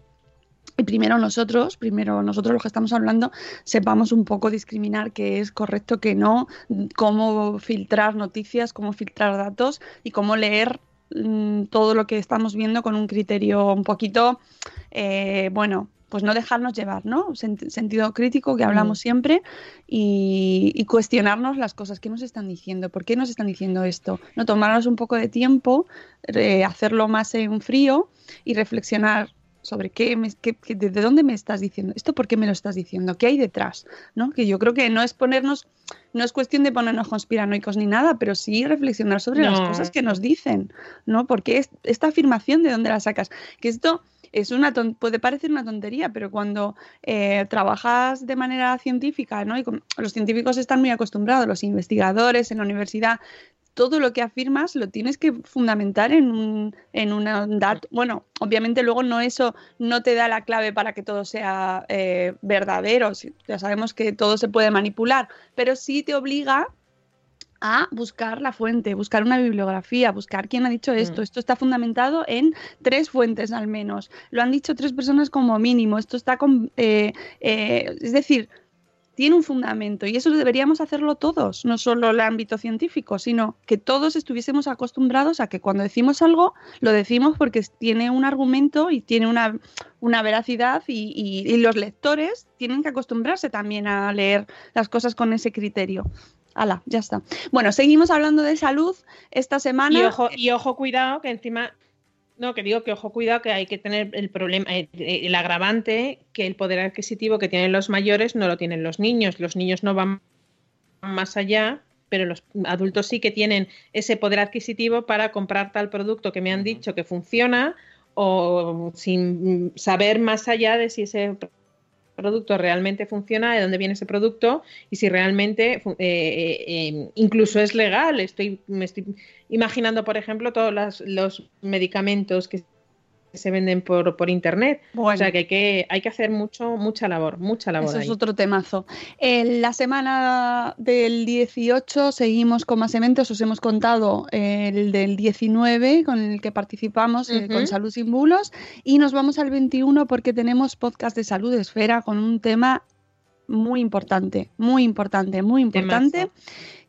y primero nosotros, primero nosotros los que estamos hablando, sepamos un poco discriminar qué es correcto, qué no, cómo filtrar noticias, cómo filtrar datos y cómo leer mm, todo lo que estamos viendo con un criterio un poquito, eh, bueno, pues no dejarnos llevar, ¿no? Sent- sentido crítico que hablamos Mm. siempre y, y cuestionarnos las cosas que nos están diciendo, por qué nos están diciendo esto, no tomarnos un poco de tiempo, eh, hacerlo más en frío y reflexionar sobre qué, me- qué- qué- de de dónde me estás diciendo esto, por qué me lo estás diciendo, qué hay detrás, ¿no? Que yo creo que no es ponernos, no es cuestión de ponernos conspiranoicos ni nada, pero sí reflexionar sobre las cosas que nos dicen, ¿no? Porque es- esta afirmación de dónde la sacas, que esto es una puede parecer una tontería, pero cuando eh, trabajas de manera científica, ¿no? Y con- los científicos están muy acostumbrados, los investigadores en la universidad, todo lo que afirmas lo tienes que fundamentar en un, en una dato. Bueno, obviamente luego no eso no te da la clave para que todo sea eh, verdadero. Ya sabemos que todo se puede manipular, pero sí te obliga a buscar la fuente, buscar una bibliografía, buscar quién ha dicho esto. Mm. Esto está fundamentado en tres fuentes al menos. Lo han dicho tres personas como mínimo. Esto está con, eh, eh, es decir, tiene un fundamento y eso deberíamos hacerlo todos, no solo el ámbito científico, sino que todos estuviésemos acostumbrados a que cuando decimos algo lo decimos porque tiene un argumento y tiene una, una veracidad y, los lectores tienen que acostumbrarse también a leer las cosas con ese criterio. Hala, ya está. Bueno, seguimos hablando de salud esta semana. Y ojo, y ojo, cuidado, que encima. No, que digo que ojo, cuidado, que hay que tener el problema, eh, eh, el agravante que el poder adquisitivo que tienen los mayores no lo tienen los niños. Los niños no van más allá, pero los adultos sí que tienen ese poder adquisitivo para comprar tal producto que me han dicho que funciona o sin saber más allá de si ese producto realmente funciona, de dónde viene ese producto y si realmente eh, eh, eh, incluso es legal. Estoy, me estoy imaginando, por ejemplo, todos los medicamentos que se venden por, por internet. Bueno. O sea que hay, que hay que hacer mucho, mucha labor, mucha labor. Eso ahí. es otro temazo. En la semana del 18 seguimos con más eventos. Os hemos contado el del 19 con el que participamos eh, con Salud sin Bulos. Y nos vamos al 21 porque tenemos podcast de Salud Esfera con un tema muy importante, muy importante, muy importante, Temazo.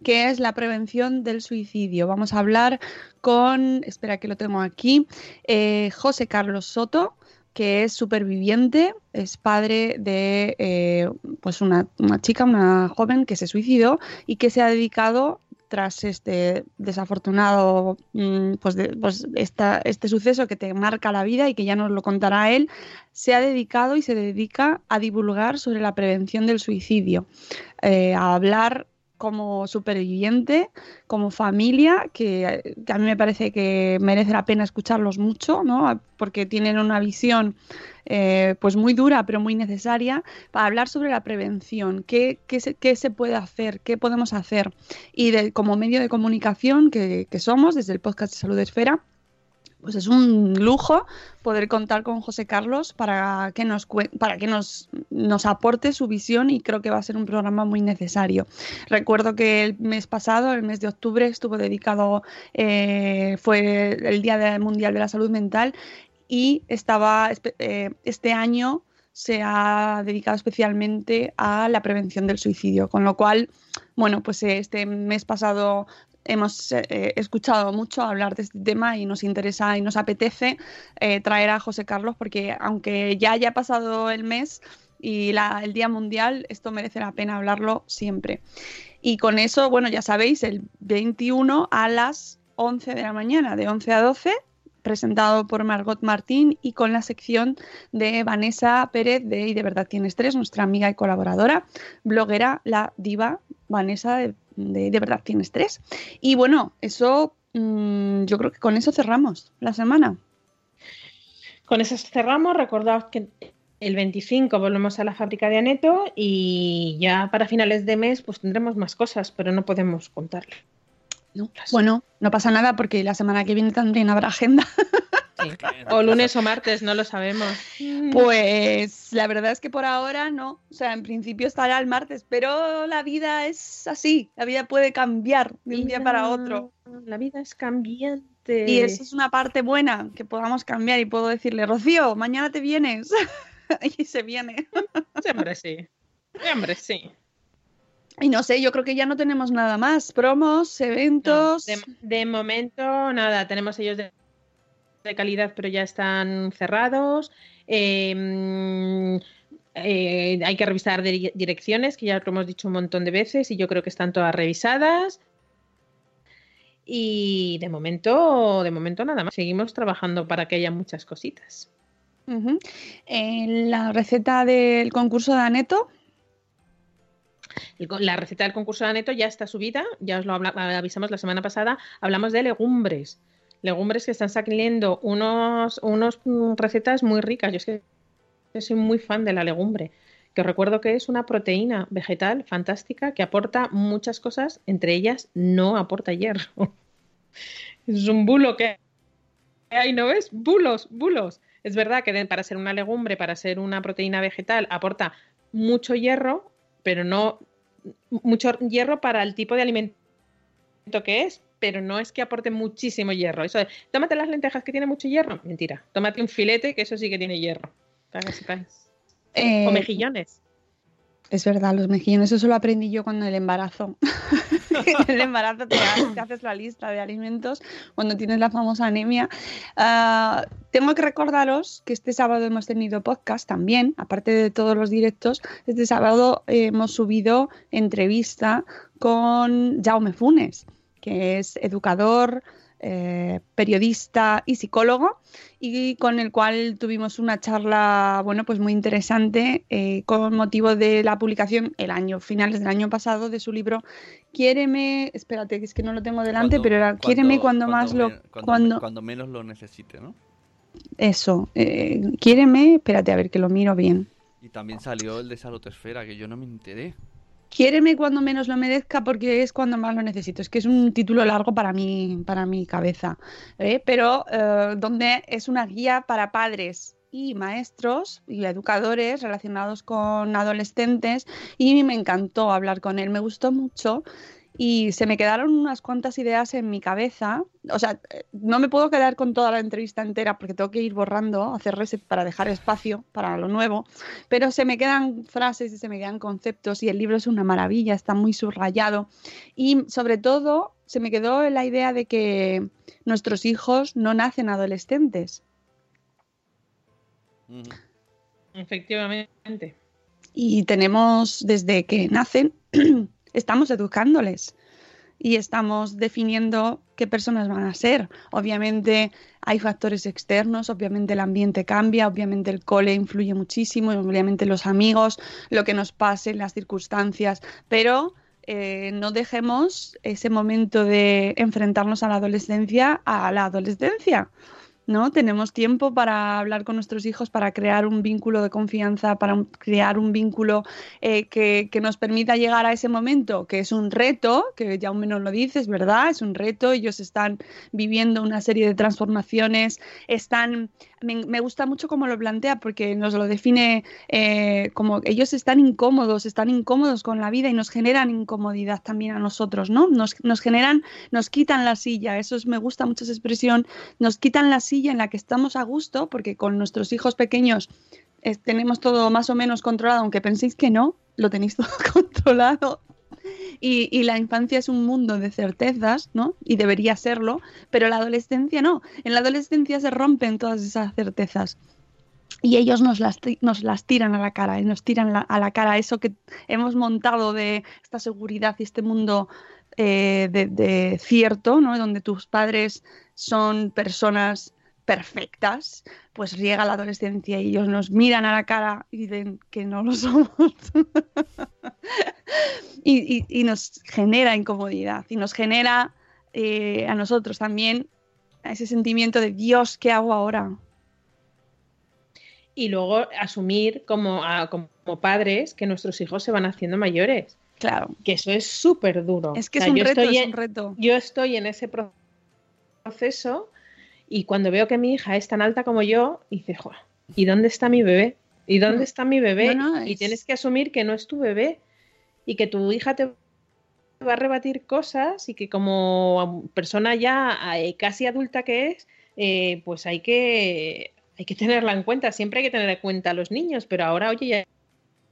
Que es la prevención del suicidio. Vamos a hablar con, espera que lo tengo aquí, eh, José Carlos Soto, que es superviviente, es padre de eh, pues una, una chica, una joven que se suicidó y que se ha dedicado tras este desafortunado mm, pues, pues esta- este suceso que te marca la vida y que ya nos lo contará él, se ha dedicado y se dedica a divulgar sobre la prevención del suicidio, eh, a hablar como superviviente, como familia, que, a mí me parece que merece la pena escucharlos mucho, ¿no? porque tienen una visión eh, pues muy dura, pero muy necesaria, para hablar sobre la prevención, qué, qué se, qué se puede hacer, qué podemos hacer. Y de- como medio de comunicación que, que somos, desde el podcast de Salud Esfera, pues es un lujo poder contar con José Carlos para que nos para que nos, nos aporte su visión y creo que va a ser un programa muy necesario. Recuerdo que el mes pasado, el mes de octubre, estuvo dedicado, eh, fue el Día Mundial de la Salud Mental y estaba eh, este año se ha dedicado especialmente a la prevención del suicidio, con lo cual, bueno, pues eh, este mes pasado hemos eh, escuchado mucho hablar de este tema y nos interesa y nos apetece eh, traer a José Carlos porque aunque ya haya pasado el mes y el Día Mundial, esto merece la pena hablarlo siempre. Y con eso, bueno, ya sabéis, el 21 a las 11 de la mañana, de 11 a 12, presentado por Margot Martín y con la sección de Vanessa Pérez de Y de verdad tienes tres, nuestra amiga y colaboradora, bloguera, la diva Vanessa de de, verdad tienes tres. Y bueno, eso mm, yo creo que con eso cerramos la semana. Con eso cerramos. Recordad que el 25 volvemos a la fábrica de Aneto y ya para finales de mes pues tendremos más cosas, pero no podemos contarlo. ¿No? Bueno, no pasa nada porque la semana que viene también habrá agenda. Sí. O lunes o martes, no lo sabemos. Pues la verdad es que por ahora no. O sea, en principio estará el martes, pero la vida es así. La vida puede cambiar de un día para otro. La vida es cambiante. Y eso es una parte buena, que podamos cambiar y puedo decirle, Rocío, mañana te vienes. y se viene. Sí, hombre, sí. Hombre, sí. Y no sé, yo creo que ya no tenemos nada más. Promos, eventos. De, de momento, nada, tenemos sellos de, de calidad, pero ya están cerrados. Eh, mm, eh, hay que revisar di- direcciones, que ya lo hemos dicho un montón de veces, y yo creo que están todas revisadas. Y de momento, de momento nada más. Seguimos trabajando para que haya muchas cositas. Eh, la receta del concurso de Aneto. La receta del concurso de Aneto ya está subida, ya os lo avisamos la semana pasada. Hablamos de legumbres. legumbres que están saliendo unos, unos mm, recetas muy ricas. Yo soy muy fan de la legumbre, que os recuerdo que es una proteína vegetal fantástica que aporta muchas cosas, entre ellas no aporta hierro. es un bulo que hay, ¿no ves? Bulos, bulos. Es verdad que para ser una legumbre, para ser una proteína vegetal, aporta mucho hierro, pero no mucho hierro para el tipo de alimento que es, pero no es que aporte muchísimo hierro. Eso de, tómate las lentejas que tienen mucho hierro. Mentira. Tómate un filete que eso sí que tiene hierro. Para que sepáis. Eh, O mejillones. Es verdad, los mejillones, eso lo aprendí yo cuando el embarazo. el embarazo te, te haces la lista de alimentos cuando tienes la famosa anemia. Ah, tengo que recordaros que este sábado hemos tenido podcast también, aparte de todos los directos. Este sábado hemos subido entrevista con Jaume Funes, que es educador, eh, periodista y psicólogo y con el cual tuvimos una charla, bueno, pues muy interesante eh, con motivo de la publicación el año, finales del año pasado, de su libro Quiéreme, espérate, que es que no lo tengo delante, Cuando- pero era Quiéreme cuando, más lo, cuando, cuando, cuando menos lo necesite, ¿no? eso, eh, Quiéreme, espérate a ver que lo miro bien. Y también salió el de Salud Esfera, que yo no me enteré. Quiéreme cuando menos lo merezca porque es cuando más lo necesito. Es que es un título largo para mí, para mi cabeza, ¿eh? pero eh, donde es una guía para padres y maestros y educadores relacionados con adolescentes y me encantó hablar con él, me gustó mucho y se me quedaron unas cuantas ideas en mi cabeza. O sea, eh, no me puedo quedar con toda la entrevista entera porque tengo que ir borrando, hacer reset para dejar espacio para lo nuevo, pero se me quedan frases y se me quedan conceptos y el libro es una maravilla, está muy subrayado y sobre todo se me quedó la idea de que nuestros hijos no nacen adolescentes. Efectivamente. y tenemos desde que nacen, estamos educándoles y estamos definiendo qué personas van a ser. Obviamente hay factores externos, obviamente el ambiente cambia, obviamente el cole influye muchísimo, obviamente los amigos, lo que nos pase, las circunstancias, pero eh, no dejemos ese momento de enfrentarnos a la adolescencia a la adolescencia. ¿No? Tenemos tiempo para hablar con nuestros hijos, para crear un vínculo de confianza, para crear un vínculo eh, que, que nos permita llegar a ese momento, que es un reto, que ya menos lo dices, ¿verdad? Es un reto, ellos están viviendo una serie de transformaciones, están... Me, gusta mucho cómo lo plantea porque nos lo define eh, como ellos están incómodos, están incómodos con la vida y nos generan incomodidad también a nosotros, ¿no? Nos, nos generan, nos quitan la silla, eso es, me gusta mucho esa expresión, nos quitan la silla en la que estamos a gusto porque con nuestros hijos pequeños eh, tenemos todo más o menos controlado, aunque penséis que no, lo tenéis todo controlado. Y, y la infancia es un mundo de certezas, ¿no? Y debería serlo, pero la adolescencia no. En la adolescencia se rompen todas esas certezas. Y ellos nos las, nos las tiran a la cara, y nos tiran a la cara eso que hemos montado de esta seguridad y este mundo eh, de cierto, ¿no? Donde tus padres son personas perfectas, pues llega la adolescencia y ellos nos miran a la cara y dicen que no lo somos. y, y- y nos genera incomodidad y nos genera eh, a nosotros también ese sentimiento de Dios, ¿qué hago ahora? Y luego asumir como, a- como padres que nuestros hijos se van haciendo mayores. Claro. Que eso es súper duro. Es que O es un yo reto, estoy es en- un reto. yo estoy en ese pro- proceso y cuando veo que mi hija es tan alta como yo, dice, "Jo, ¿y dónde está mi bebé? ¿Y dónde está mi bebé? No, no, Y es- tienes que asumir que no es tu bebé y que tu hija te va a rebatir cosas y que como persona ya eh, casi adulta que es, eh, pues hay que, hay que tenerla en cuenta. Siempre hay que tener en cuenta a los niños, pero ahora, oye, ya,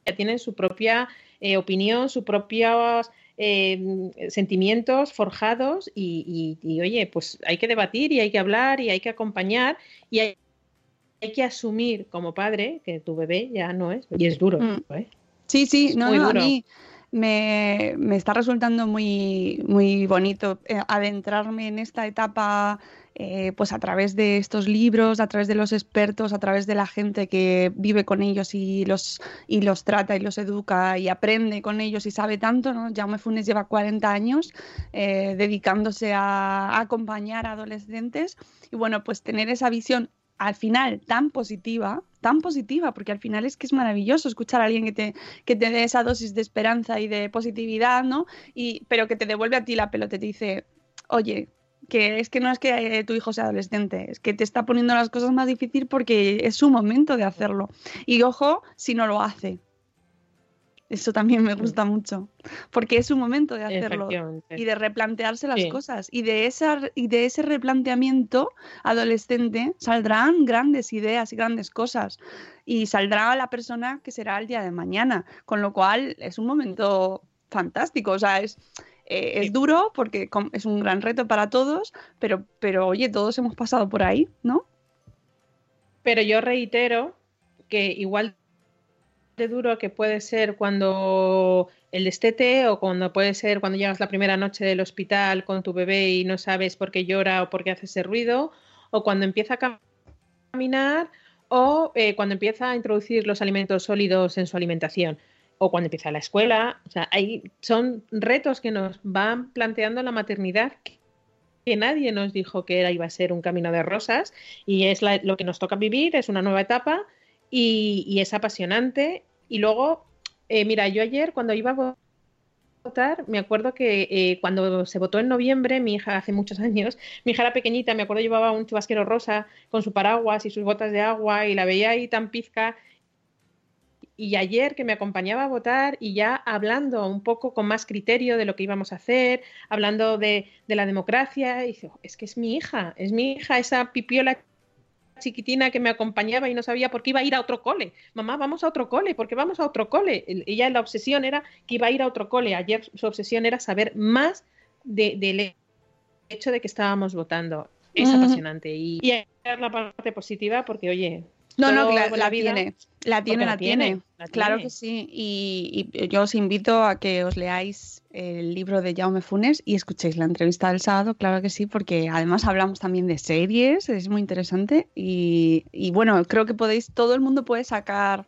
ya tienen su propia eh, opinión, sus propios eh, sentimientos forjados y, y- y, oye, pues hay que debatir y hay que hablar y hay que acompañar y hay, hay que asumir como padre que tu bebé ya no es. Y es duro. Mm. ¿eh? Sí, sí, Es no, muy no, a mí me, me está resultando muy, muy bonito eh, adentrarme en esta etapa eh, pues a través de estos libros, a través de los expertos, a través de la gente que vive con ellos y los, y los trata y los educa y aprende con ellos y sabe tanto, ¿no? Jaume Funes lleva 40 años eh, dedicándose a, acompañar a adolescentes y bueno, pues tener esa visión al final tan positiva, tan positiva, porque al final es que es maravilloso escuchar a alguien que te, que te dé esa dosis de esperanza y de positividad, ¿no? Y, pero que te devuelve a ti la pelota y te dice, oye, que es que no es que eh, tu hijo sea adolescente, es que te está poniendo las cosas más difíciles porque es su momento de hacerlo. Y ojo, si no lo hace. Eso también me gusta mucho, porque es un momento de hacerlo y de replantearse las Sí. cosas. Y de, esa, y de ese replanteamiento adolescente saldrán grandes ideas y grandes cosas. Y saldrá la persona que será el día de mañana. Con lo cual es un momento fantástico. O sea, es, eh, es duro porque es un gran reto para todos, pero, pero oye, todos hemos pasado por ahí, ¿no? Pero yo reitero que igual de duro que puede ser cuando el destete o cuando puede ser cuando llegas la primera noche del hospital con tu bebé y no sabes por qué llora o por qué hace ese ruido, o cuando empieza a cam- caminar o eh, cuando empieza a introducir los alimentos sólidos en su alimentación o cuando empieza la escuela. O sea, hay, son retos que nos van planteando la maternidad que- nadie nos dijo que era, iba a ser un camino de rosas y es lo que nos toca vivir, es una nueva etapa y, y es apasionante. Y luego, eh, mira, yo ayer cuando iba a votar, me acuerdo que eh, cuando se votó en noviembre, mi hija hace muchos años, mi hija era pequeñita, me acuerdo llevaba un chubasquero rosa con su paraguas y sus botas de agua y la veía ahí tan pizca. Y ayer que me acompañaba a votar y ya hablando un poco con más criterio de lo que íbamos a hacer, hablando de, de la democracia, y dice, "Oh, es que es mi hija, es mi hija, esa pipiola chiquitina que me acompañaba y no sabía por qué iba a ir a otro cole. Mamá, vamos a otro cole, porque vamos a otro cole. El- Ella la obsesión era que iba a ir a otro cole. Ayer su obsesión era saber más de- del hecho de que estábamos votando. Es apasionante. Y, y la parte positiva porque, oye, No, no, todo la, tiene. La tiene, porque la la tiene. tiene, la Claro tiene. que sí. Y, y yo os invito a que os leáis el libro de Jaume Funes y escuchéis la entrevista del sábado, claro que sí, porque además hablamos también de series, es muy interesante. Y, y bueno, creo que podéis, todo el mundo puede sacar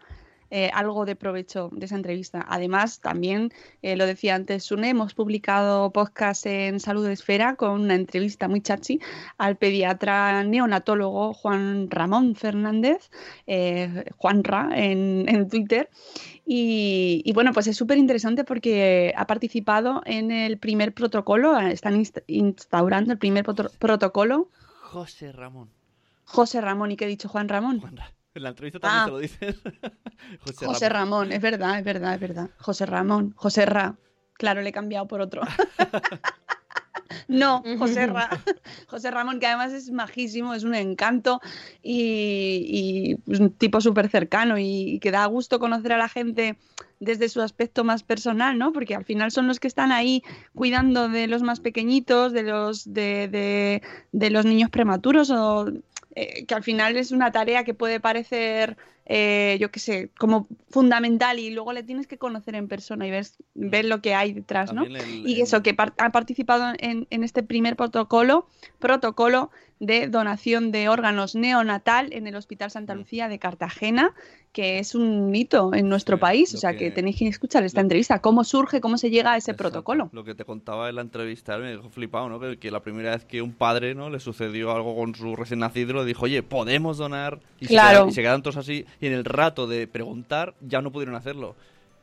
eh, algo de provecho de esa entrevista. Además, también, eh, lo decía antes Sune, hemos publicado podcast en Salud Esfera con una entrevista muy chachi al pediatra neonatólogo Juan Ramón Fernández, eh, Juanra en, en Twitter. Y, y bueno, pues es súper interesante porque ha participado en el primer protocolo, están inst- instaurando el primer protocolo. José Ramón. José Ramón, ¿y qué he dicho Juan Ramón? Juan Ra- En la entrevista también Ah. te lo dices. José, José Ramón, es verdad, es verdad, es verdad. José Ramón, José Ra. Claro, le he cambiado por otro. No, José, Ra- José Ramón, que además es majísimo, es un encanto y, y es un tipo súper cercano y, y que da gusto conocer a la gente desde su aspecto más personal, ¿no? Porque al final son los que están ahí cuidando de los más pequeñitos, de los, de, de- de los niños prematuros o eh, que al final es una tarea que puede parecer, eh, yo qué sé, como fundamental y luego le tienes que conocer en persona y ver, ver lo que hay detrás, ¿no? El- Y eso, el- que par- ha participado en, en este primer protocolo, protocolo de donación de órganos neonatal en el Hospital Santa Lucía de Cartagena, que es un hito en nuestro Sí, país. O sea, que, que- tenéis que escuchar esta entrevista, cómo surge, cómo se llega a ese Exacto. protocolo. Lo que te contaba en la entrevista, me dejó flipado, ¿no? Que, que la primera vez que un padre, ¿no? Le sucedió algo con su recién nacido, le dijo, oye, podemos donar. Y se Claro. quedaron- y se quedaron todos así. Y en el rato de preguntar, ya no pudieron hacerlo.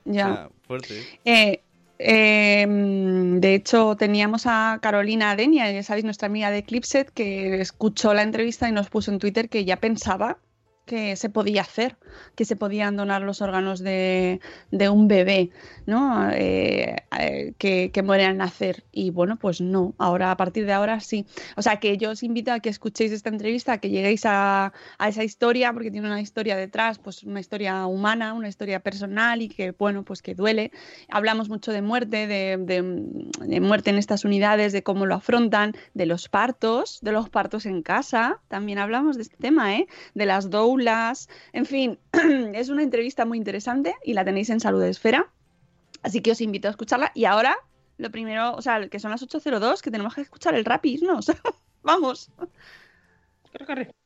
Ya. O sea, fuerte. Eh, eh, de hecho, teníamos a Carolina Adenia, ya sabéis, nuestra amiga de Clipset, que escuchó la entrevista y nos puso en Twitter que ya pensaba que se podía hacer, que se podían donar los órganos de, de un bebé, ¿no? Eh, eh, que, que muere al nacer. Y bueno, pues no, ahora a partir de ahora sí. O sea que yo os invito a que escuchéis esta entrevista, que lleguéis a, a esa historia, porque tiene una historia detrás, pues una historia humana, una historia personal y que, bueno, pues que duele. Hablamos mucho de muerte, de, de- de muerte en estas unidades, de cómo lo afrontan, de los partos, de los partos en casa. También hablamos de este tema, ¿eh? De las doulas. En fin, es una entrevista muy interesante y la tenéis en Salud Esfera. Así que os invito a escucharla. Y ahora, lo primero, o sea, que son las 8.02, que tenemos que escuchar el rap y irnos. Vamos. Corre, corre.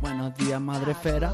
Buenos días, madre esfera.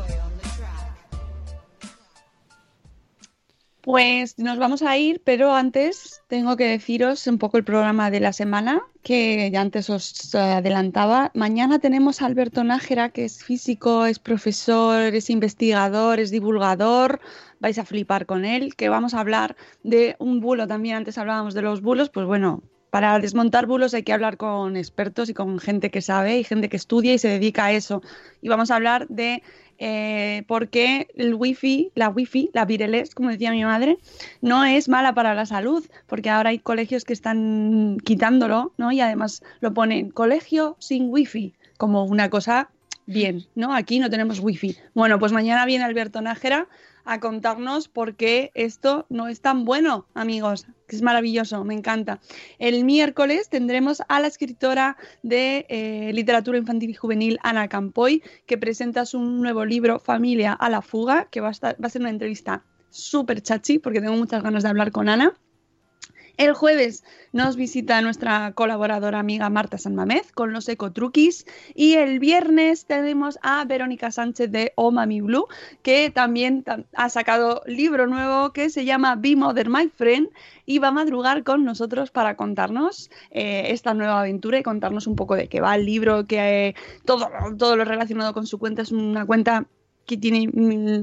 Pues nos vamos a ir, pero antes tengo que deciros un poco el programa de la semana, que ya antes os adelantaba. Mañana tenemos a Alberto Nájera, que es físico, es profesor, es investigador, es divulgador. Vais a flipar con él, que vamos a hablar de un bulo también. Antes hablábamos de los bulos, pues bueno, para desmontar bulos hay que hablar con expertos y con gente que sabe y gente que estudia y se dedica a eso. Y vamos a hablar de eh, por qué el wifi, la wifi, la virelés, como decía mi madre, no es mala para la salud, porque ahora hay colegios que están quitándolo, ¿no? Y además lo ponen colegio sin wifi, como una cosa bien, ¿no? Aquí no tenemos wifi. Bueno, pues mañana viene Alberto Nájera a contarnos por qué esto no es tan bueno, amigos, que es maravilloso, me encanta. El miércoles tendremos a la escritora de eh, literatura infantil y juvenil, Ana Campoy, que presenta su nuevo libro, Familia a la fuga, que va a, va a ser una entrevista súper chachi, porque tengo muchas ganas de hablar con Ana. El jueves nos visita nuestra colaboradora amiga Marta San Mamez con los ecotruquis y el viernes tenemos a Verónica Sánchez de Oh Mami Blue que también ha sacado libro nuevo que se llama Be Mother My Friend y va a madrugar con nosotros para contarnos eh, esta nueva aventura y contarnos un poco de qué va el libro, que eh, todo, todo lo relacionado con su cuenta. Es una cuenta que tiene,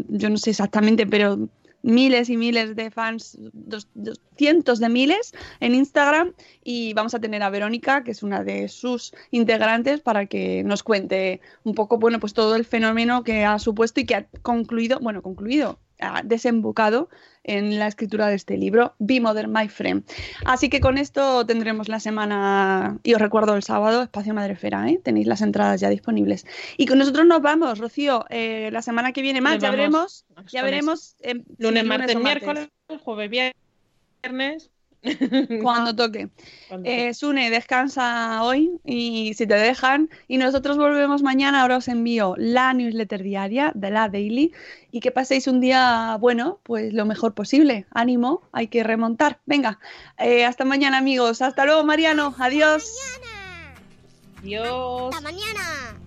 yo no sé exactamente, pero miles y miles de fans, dos, cientos de miles en Instagram y vamos a tener a Verónica, que es una de sus integrantes, para que nos cuente un poco, bueno, pues todo el fenómeno que ha supuesto y que ha concluido, bueno, concluido, ha desembocado en la escritura de este libro, Be Mother, My Friend. Así que con esto tendremos la semana, y os recuerdo el sábado, Espacio Madrefera, ¿eh? tenéis las entradas ya disponibles. Y con nosotros nos vamos, Rocío, eh, la semana que viene más, ya veremos, ya veremos. Eh, lunes, martes, lunes miércoles, jueves, viernes. Cuando toque. Cuando eh, Sune, descansa hoy y si te dejan. Y nosotros volvemos mañana. Ahora os envío la newsletter diaria de la Daily y que paséis un día, bueno, pues lo mejor posible. Ánimo, hay que remontar. Venga, eh, hasta mañana, amigos. Hasta luego, Mariano. Adiós. Hasta Adiós. Hasta mañana.